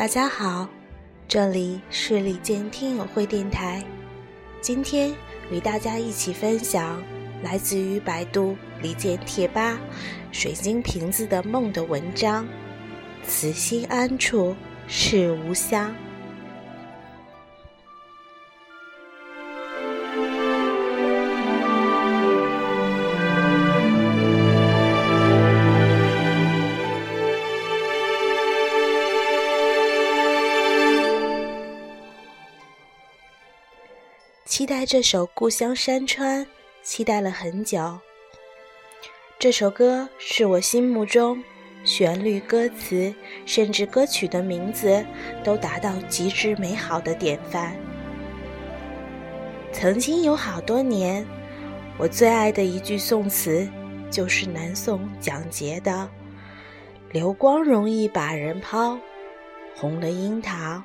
大家好，这里是李健听友会电台。今天与大家一起分享来自于百度李健贴吧“水晶瓶子的梦”的文章。此心安处是吾乡。期待这首《故乡山川》，期待了很久。这首歌是我心目中旋律、歌词，甚至歌曲的名字都达到极致美好的典范。曾经有好多年，我最爱的一句宋词就是南宋蒋捷的“流光容易把人抛，红了樱桃，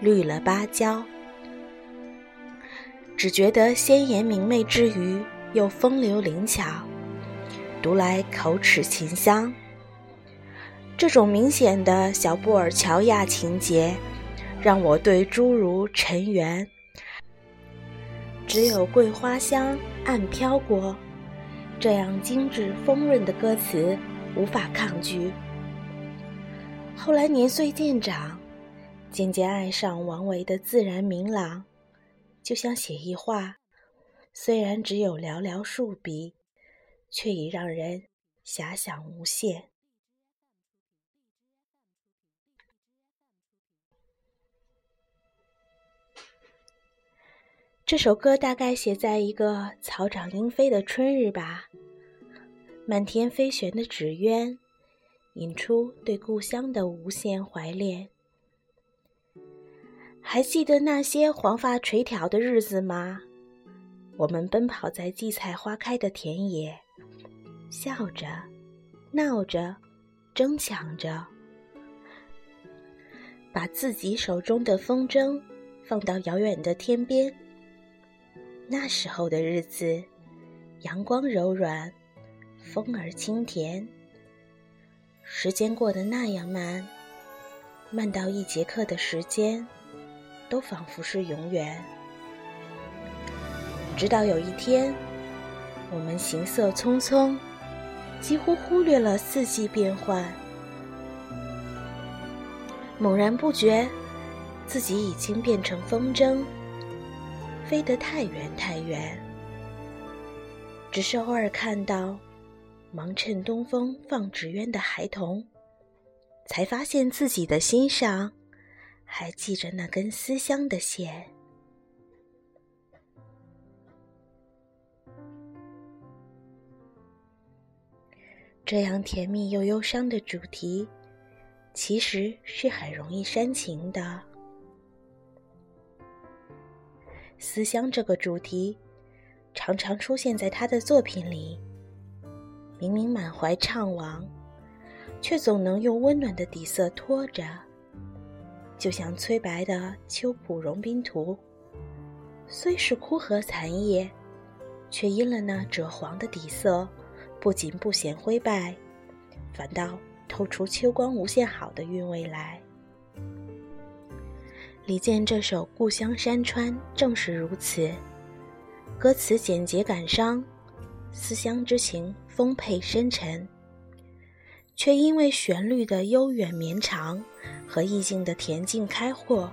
绿了芭蕉”。只觉得鲜艳明媚之余，又风流灵巧，读来口齿清香。这种明显的小布尔乔亚情节，让我对诸如“尘缘”“只有桂花香暗飘过”这样精致丰润的歌词无法抗拒。后来年岁渐长，渐渐爱上王维的自然明朗。就像写意画，虽然只有寥寥数笔，却已让人遐想无限。这首歌大概写在一个草长莺飞的春日吧，漫天飞旋的纸鸢，引出对故乡的无限怀恋。还记得那些黄发垂髫的日子吗？我们奔跑在荠菜花开的田野，笑着、闹着、争抢着，把自己手中的风筝放到遥远的天边。那时候的日子，阳光柔软，风儿清甜。时间过得那样慢，慢到一节课的时间。都仿佛是永远。直到有一天，我们行色匆匆，几乎忽略了四季变换，猛然不觉自己已经变成风筝，飞得太远太远。只是偶尔看到忙趁东风放纸鸢的孩童，才发现自己的心上。还系着那根思乡的线，这样甜蜜又忧伤的主题，其实是很容易煽情的。思乡这个主题，常常出现在他的作品里。明明满怀怅惘，却总能用温暖的底色托着。就像崔白的《秋浦融冰图》，虽是枯荷残叶，却因了那赭黄的底色，不仅不显灰败，反倒透出秋光无限好的韵味来。李健这首《故乡山川》正是如此，歌词简洁感伤，思乡之情丰沛深沉。却因为旋律的悠远绵长和意境的恬静开阔，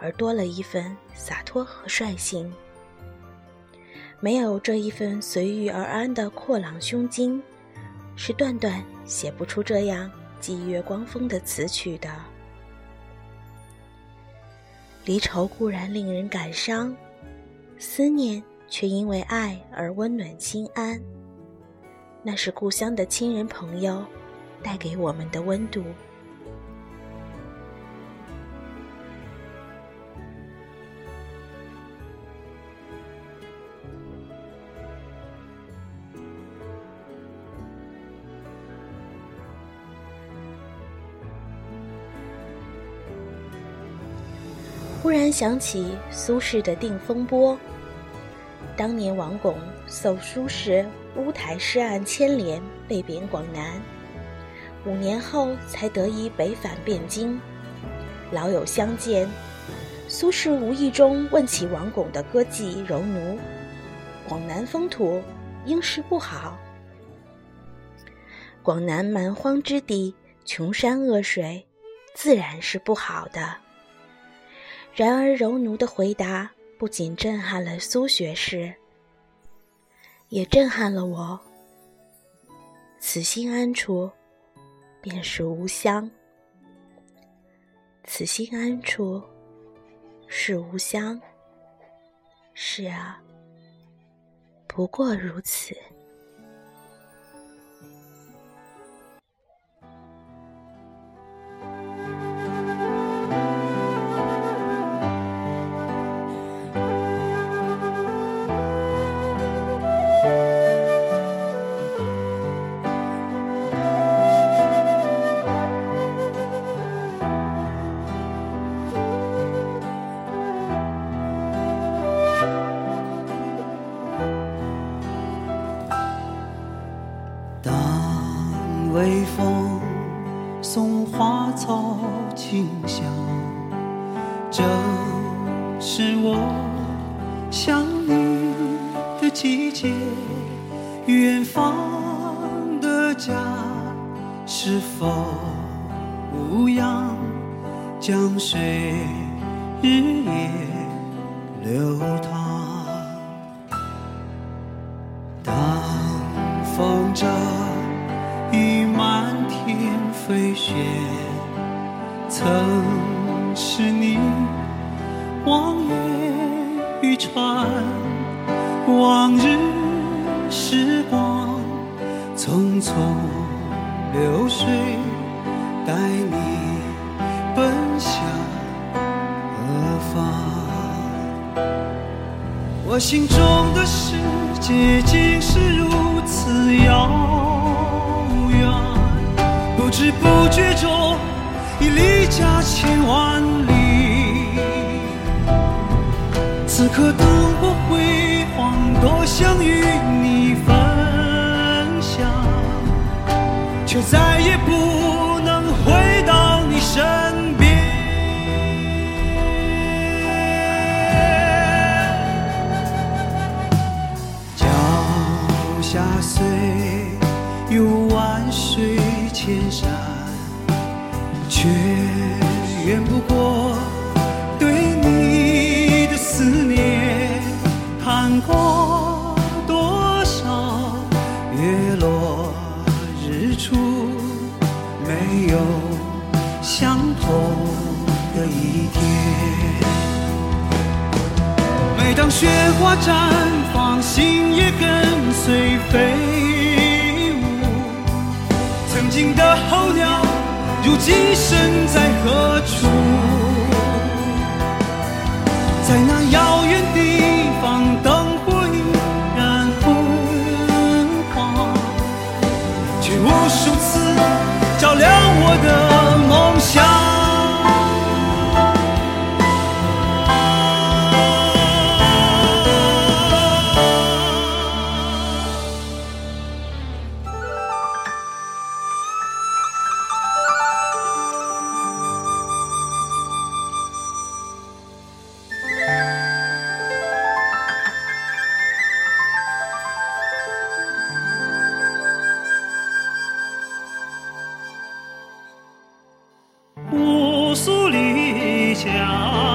而多了一份洒脱和率性。没有这一份随遇而安的阔朗胸襟，是段段写不出这样霁月光风的词曲的。离愁固然令人感伤，思念却因为爱而温暖心安。那是故乡的亲人朋友。带给我们的温度。忽然想起苏轼的《定风波》，当年王巩受苏轼乌台诗案牵连，被贬广南。五年后才得以北返汴京，老友相见，苏轼无意中问起王巩的歌妓柔奴：“广南风土应是不好。广南蛮荒之地，穷山恶水，自然是不好的。”然而柔奴的回答不仅震撼了苏学士，也震撼了我。此心安处，便是吾乡。此心安处，是吾乡。是啊，不过如此。清香，正是我想你的季节。远方的家是否无恙？江水日夜流淌，曾是你望眼欲穿。往日时光匆匆流水，带你奔向何方？我心中的世界竟是如此遥远。不知不觉中，已离家千万里。此刻灯火辉煌，多想与你分享，却再也不能回到你身边。脚下虽有万水。千山，却远不过对你的思念。看过多少月落日出，没有相同的一天。每当雪花绽放，心也跟随飞舞。曾经的候鸟，如今身在何处？在那家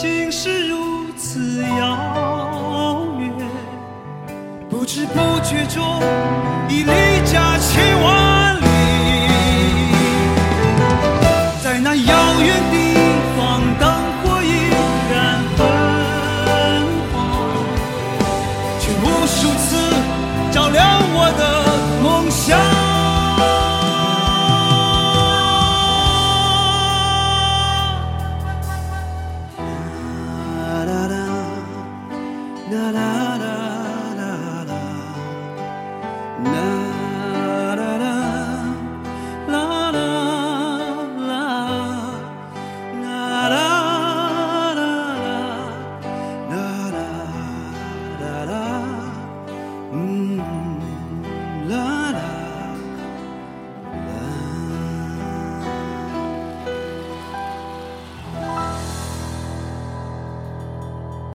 竟是如此遥远，不知不觉中已离家千万。